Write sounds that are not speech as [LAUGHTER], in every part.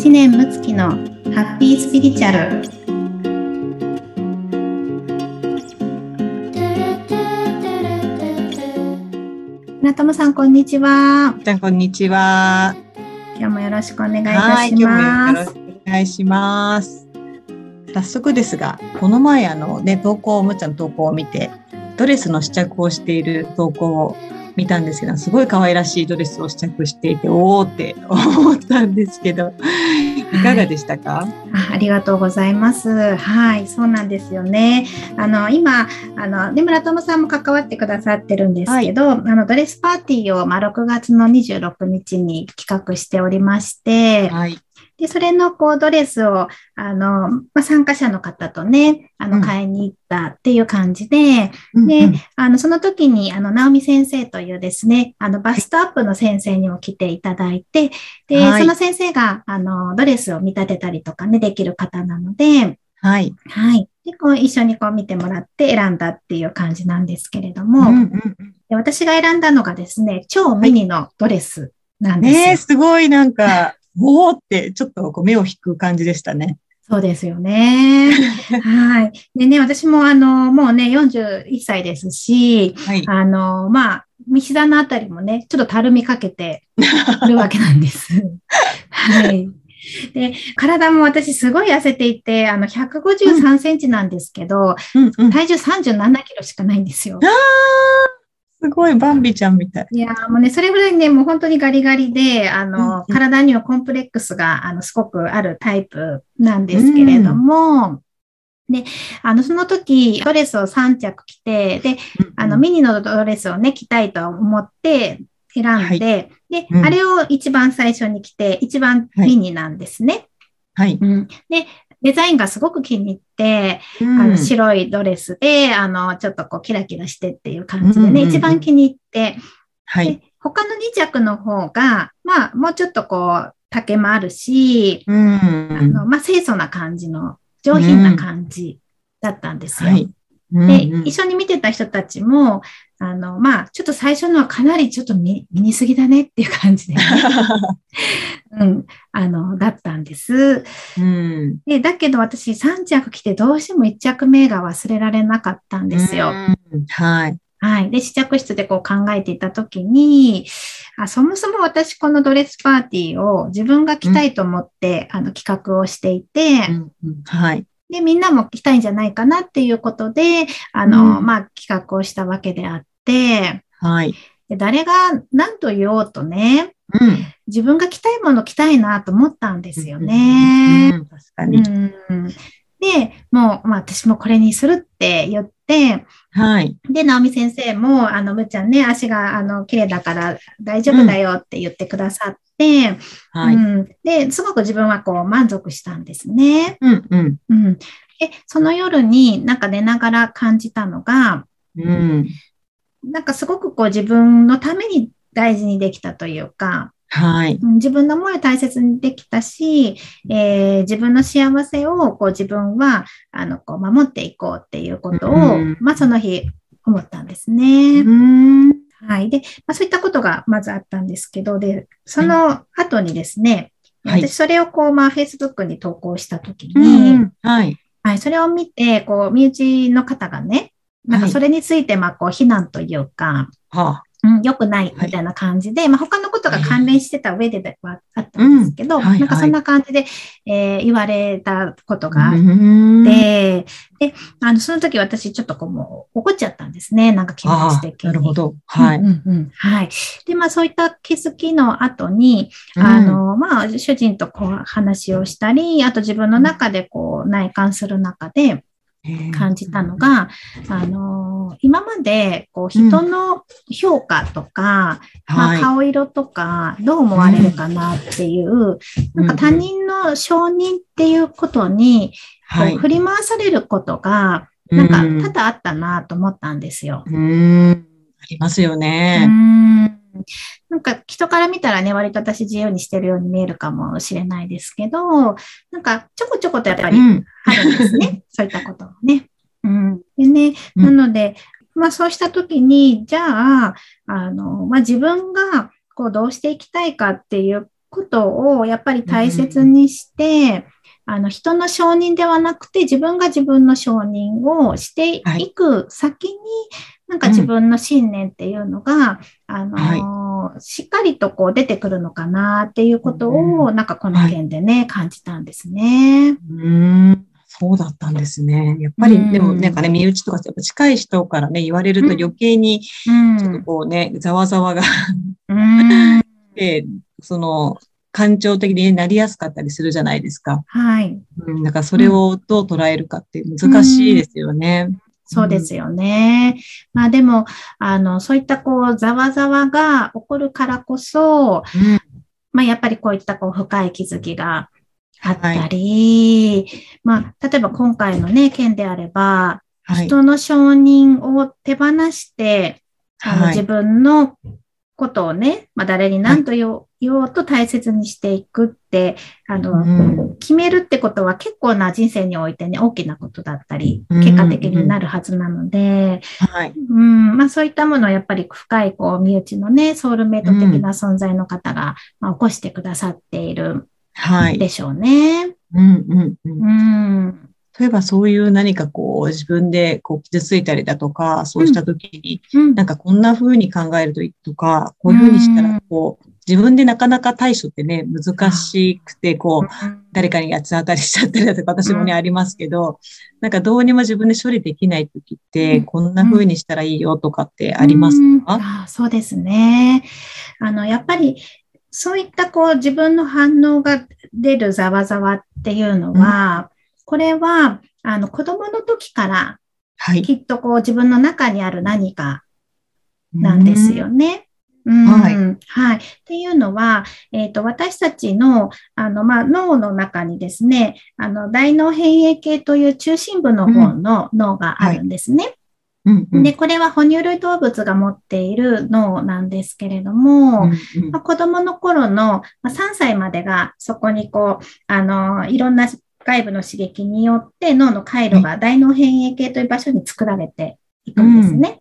知念睦月のハッピースピリチュアル。村友さんこんにちは。じゃこんにちは。今日もよろしくお願いいたします。お願いします。早速ですがこの前あのね投稿むちゃんの投稿を見てドレスの試着をしている投稿を見たんですけど、すごい可愛らしいドレスを試着していて、おおって思ったんですけど、いかがでしたか、あありがとうございます。はい、そうなんですよね。あの、今、あの、ね、村友さんも関わってくださってるんですけど、はい、あの、ドレスパーティーを、まあ、6月の26日に企画しておりまして、はい、で、それのこうドレスを、あの、まあ、参加者の方とね、あの、買いに行ったっていう感じで、うん、で、あの、その時に、あの、直美先生というですね、あの、バストアップの先生にも来ていただいて、で、はい、その先生が、あの、ドレスを見立てたりとかね、できる方なので、はい。はい。で、こう、一緒にこう見てもらって選んだっていう感じなんですけれども、うんうん、で私が選んだのがですね、超ミニのドレスなんですよ。ねすごいなんか、おおってちょっとこう目を引く感じでしたね。そうですよね。[LAUGHS] はい。でね、私もあの、もうね、41歳ですし、はい、あの、まあ、見膝のあたりもね、ちょっとたるみかけてるわけなんです。[LAUGHS] はい。で、体も私すごい痩せていて、あの、153センチなんですけど、うんうん、体重37キロしかないんですよ。あすごい、バンビちゃんみたい。いや、もうね、それぐらいね、もう本当にガリガリで、あの、うんうん、体にはコンプレックスが、あの、すごくあるタイプなんですけれども、うん、で、あの、その時、ドレスを3着着て、で、あの、ミニのドレスをね、着たいと思って選んで、はい、で、うん、あれを一番最初に着て、一番ミニなんですね。はい。うん、で、デザインがすごく気に入って、うん、あの白いドレスで、あの、ちょっとこうキラキラしてっていう感じでね、一番気に入って、はい。他の2着の方が、まあ、もうちょっとこう、丈もあるし、うん、あの、まあ、清楚な感じの、上品な感じだったんですよ。はい。で、一緒に見てた人たちも、あの、まあ、ちょっと最初のはかなりちょっと見見すぎだねっていう感じで、ね、[LAUGHS] うん、あの、だったんです。うん、で、だけど私3着着てどうしても1着目が忘れられなかったんですよ。はい。はい。で、試着室でこう考えていたときにあ、そもそも私このドレスパーティーを自分が着たいと思って、うん、あの企画をしていて、うんうん、はい。で、みんなも来たいんじゃないかなっていうことで、あの、うん、まあ、企画をしたわけであって、はい。で誰が何と言おうとね、うん、自分が着たいもの着たいなと思ったんですよね。うん、確かに。うん、で、もう、まあ、私もこれにするって言って、はい。で、直美先生も、あの、むっちゃんね、足が、あの、綺麗だから大丈夫だよって言ってくださって、はい、うん。で、すごく自分はこう、満足したんですね。うん、うん。うん。で、その夜になんか寝ながら感じたのが、うん。なんかすごくこう、自分のために大事にできたというか、はい。自分の思いを大切にできたし、えー、自分の幸せをこう自分はあのこう守っていこうっていうことを、まあ、その日思ったんですね。はい。で、まあ、そういったことがまずあったんですけど、で、その後にですね、はい、私それをこう、まあ、Facebook に投稿したときに、はい。はい。それを見て、こう、身内の方がね、なんかそれについて、まあ、こう、非難というか、はうん、良くないみたいな感じで、はい、まあ他のことが関連してた上ではあったんですけど、うんはいはい、なんかそんな感じで、えー、言われたことがあって、で、あの、その時私ちょっとこうもう怒っちゃったんですね。なんか気持ち的に。なるほど。はい、うんうん。はい。で、まあそういった気づきの後に、あの、まあ主人とこう話をしたり、あと自分の中でこう内観する中で、感じたのが、あの、今まで、こう、人の評価とか、うん、まあ、顔色とか、どう思われるかなっていう、うん、なんか他人の承認っていうことに、こう振り回されることが、なんか多々あったなと思ったんですよ。うん、ありますよね。なんか人から見たらね、割と私自由にしてるように見えるかもしれないですけど、なんかちょこちょことやっぱりあるんですね。うん、そういったこともね。うん。でね、なので、まあそうしたときに、じゃあ、あの、まあ自分がこうどうしていきたいかっていうことをやっぱり大切にして、あの、人の承認ではなくて、自分が自分の承認をしていく先に、はい、なんか自分の信念っていうのが、うん、あのしっかりとこう出てくるのかなっていうことを、うん、なんかこの件でね、はい、感じたんですね。うんそうだったんですね。やっぱり、うん、でもなんかね、身内とかやっぱ近い人からね、言われると余計に、ちょっとこうね、ざわざわが [LAUGHS] で、その、感情的になりやすかったりするじゃないですか。はい。うん、だからそれをどう捉えるかって難しいですよね。うん、そうですよね。まあでも、あの、そういったこう、ざわざわが起こるからこそ、うん、まあやっぱりこういったこう、深い気づきがあったり、はい、まあ、例えば今回のね、件であれば、はい、人の承認を手放して、あの、自分のことをね、まあ、誰に何と言おう,、言おうと大切にしていくって、あの、うん、決めるってことは結構な人生においてね、大きなことだったり、結果的になるはずなので、はい。うん、まあそういったものをやっぱり深い、こう、身内のね、ソウルメイト的な存在の方が、まあ、起こしてくださっている、でしょうね。うん、うん、うん。うん。例えばそういう何かこう自分でこう傷ついたりだとか、そうした時に、なんかこんな風に考えるといいとか、こういう風にしたらこう、自分でなかなか対処ってね、難しくて、こう、誰かに八つ当たりしちゃったりだとか、私もね、ありますけど、なんかどうにも自分で処理できない時って、こんな風にしたらいいよとかってありますか、あそうですね。あの、やっぱり、そういったこう自分の反応が出るざわざわっていうのは、これは、あの、子供の時から、はい、きっとこう自分の中にある何かなんですよね。はい。はい。っていうのは、えっ、ー、と、私たちの、あの、まあ、脳の中にですね、あの、大脳変影系という中心部の方の脳があるんですね。うんはい、で、これは哺乳類動物が持っている脳なんですけれども、うんうん、まあ、子供の頃の、まあ、3歳までがそこにこう、あの、いろんな外部の刺激によって脳の回路が大脳辺縁系という場所に作られていくんですね。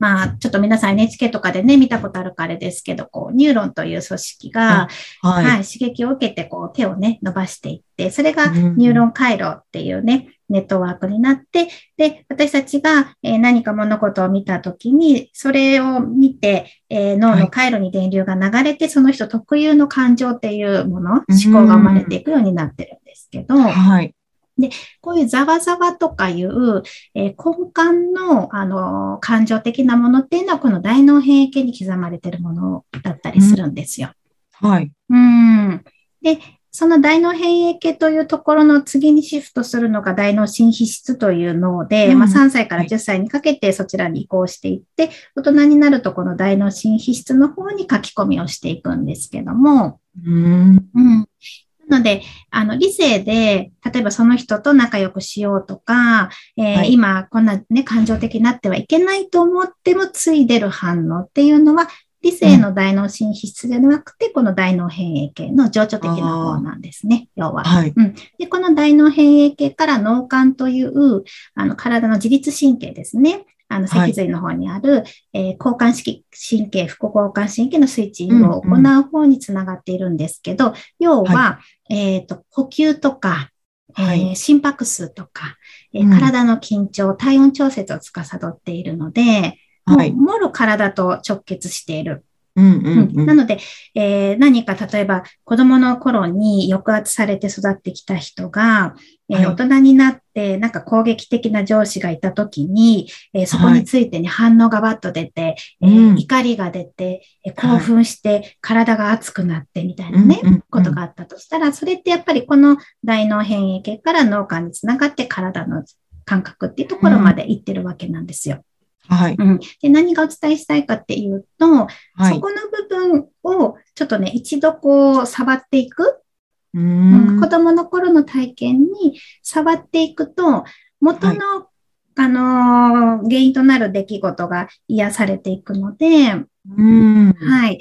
うん、まあ、ちょっと皆さん NHK とかでね、見たことあるかあれですけど、こう、ニューロンという組織が、はい、はい、刺激を受けて、こう、手をね、伸ばしていって、それがニューロン回路っていうね、ネットワークになって、で、私たちが、え何か物事を見たときに、それを見て、え脳の回路に電流が流れて、はい、その人特有の感情っていうもの、思考が生まれていくようになってるんですけど、はい。で、こういうざわざわとかいう、えー、根幹の、あの、感情的なものっていうのは、この大脳変形に刻まれてるものだったりするんですよ。うん、はい。うん。で、その大脳変影系というところの次にシフトするのが大脳新皮質という脳で、うん、まあ、3歳から10歳にかけてそちらに移行していって、大人になるとこの大脳新皮質の方に書き込みをしていくんですけども、うん、うん、なので、あの、理性で、例えばその人と仲良くしようとか、えーはい、今こんなね、感情的になってはいけないと思ってもついでる反応っていうのは、理性の大脳新皮質ではなくて、この大脳変影系の情緒的な方なんですね、要は、はい。うん。で、この大脳変影系から脳幹という、あの、体の自律神経ですね。あの、脊髄の方にある、はい、えー、交感神経、副交感神経のスイッチングを行う方につながっているんですけど、うんうん、要は、はい、えっ、ー、と、呼吸とか、はい、えー、心拍数とか、えー、体の緊張、体温調節を司っているので、はい、もろ体と直結している。なので、えー、何か例えば子供の頃に抑圧されて育ってきた人が、えー、大人になってなんか攻撃的な上司がいた時に、えー、そこについてに反応がバッと出て、はい、えー、怒りが出て、え興奮して体が熱くなってみたいなね、ことがあったとしたら、それってやっぱりこの大脳変異系から脳幹につながって体の感覚っていうところまで行ってるわけなんですよ。はい。うん。で、何がお伝えしたいかっていうと、はい、そこの部分をちょっとね、一度こう、触っていく。うん、子供の頃の体験に触っていくと、元の、はい、あのー、原因となる出来事が癒されていくので、うん、はい。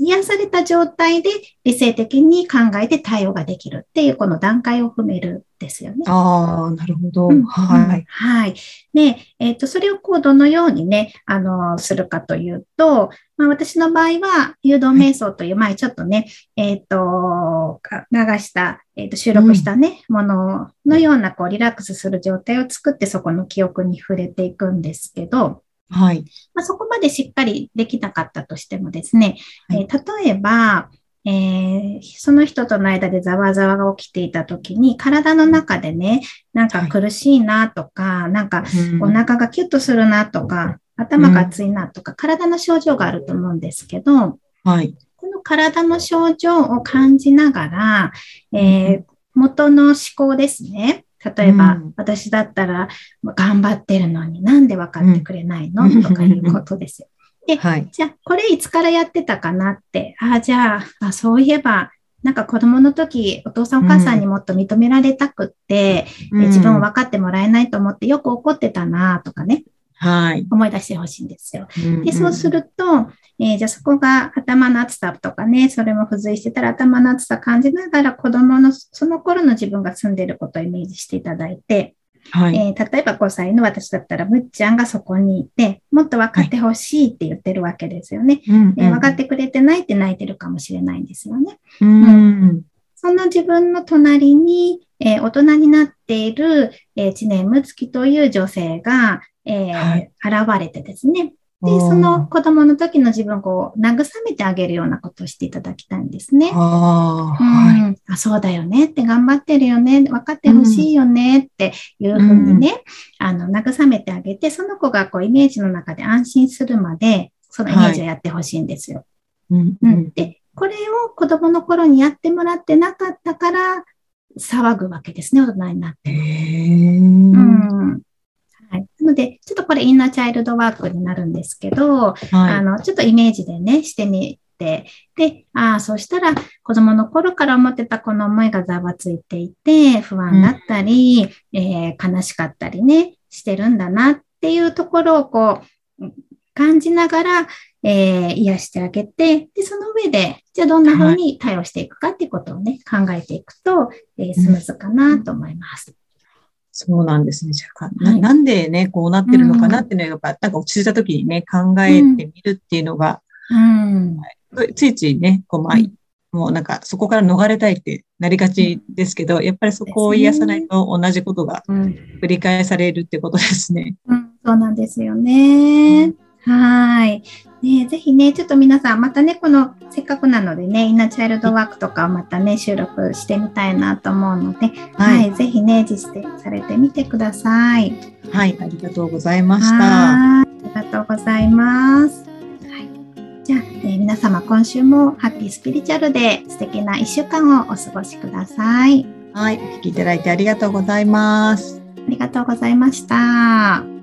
癒された状態で理性的に考えて対応ができるっていうこの段階を踏めるですよね。ああ、なるほど。うん、はい。はい。で、えっ、ー、と、それをこう、どのようにね、あの、するかというと、まあ、私の場合は、誘導瞑想という前、ちょっとね、えっ、ー、と、流した、えっ、ー、と、収録したね、うん、もののような、こう、リラックスする状態を作って、そこの記憶に触れていくんですけど、はい。まあ、そこまでしっかりできなかったとしてもですね、はい、えー、例えば、えー、その人との間でざわざわが起きていたときに、体の中でね、なんか苦しいなとか、はい、なんかお腹がキュッとするなとか、うん、頭が熱いなとか、体の症状があると思うんですけど、はい。この体の症状を感じながら、えー、元の思考ですね。例えば、うん、私だったら頑張ってるのになんで分かってくれないの、うん、とかいうことですよ。で、はい、じゃあ、これいつからやってたかなって、ああ、じゃああ、そういえば、なんか子供の時、お父さんお母さんにもっと認められたくって、うん、自分を分かってもらえないと思ってよく怒ってたなとかね。はい。思い出してほしいんですよ。うんうん、で、そうすると、えー、じゃあそこが頭の厚さとかね、それも付随してたら頭の厚さ感じながら子供のその頃の自分が住んでいることをイメージしていただいて、はい、えー、例えば5歳の私だったら、むっちゃんがそこにいて、もっと分かってほしいって言ってるわけですよね、はいえー、分かってくれてないって泣いてるかもしれないんですよね。うん、うん、その自分の隣に、えー、大人になっている、えー、知念睦月という女性が、えーはい、現れてですね、で、その子供の時の自分をこう慰めてあげるようなことをしていただきたいんですね。あ、うん、あそうだよねって頑張ってるよね、分かってほしいよねっていうふうにね、うん、あの、慰めてあげて、その子がこうイメージの中で安心するまで、そのイメージをやってほしいんですよ。はい、うん、で、これを子供の頃にやってもらってなかったから、騒ぐわけですね、大人になって。ので、ちょっとこれインナーチャイルドワークになるんですけど、はい、あの、ちょっとイメージでね、してみて、で、ああ、そしたら子供の頃から思ってたこの思いがざわついていて、不安だったり、うん、えー、悲しかったりね、してるんだなっていうところをこう、感じながら、えー、癒してあげて、で、その上で、じゃあどんな風に対応していくかっていうことをね、考えていくと、えー、スムーズかなと思います。そうなんですね。じゃあ、はい、なんでね、こうなってるのかなっていうのは、やっぱ、なんか落ち着いた時にね、考えてみるっていうのが、うん、ついついね、こう、まあ、うん、もうなんか、そこから逃れたいってなりがちですけど、やっぱりそこを癒さないと同じことが繰り返されるってことですね。うん、そうなんですよね。はい。ね、ぜひね、ちょっと皆さん、またね、この、せっかくなのでね、インナーチャイルドワークとかをまたね、収録してみたいなと思うので、はい、はい、ぜひね、実践されてみてください。はい、ありがとうございました。ありがとうございます。はい、じゃあ、えー、皆様、今週もハッピースピリチュアルで素敵な1週間をお過ごしください。はい、お聞きいただいてありがとうございます。ありがとうございました。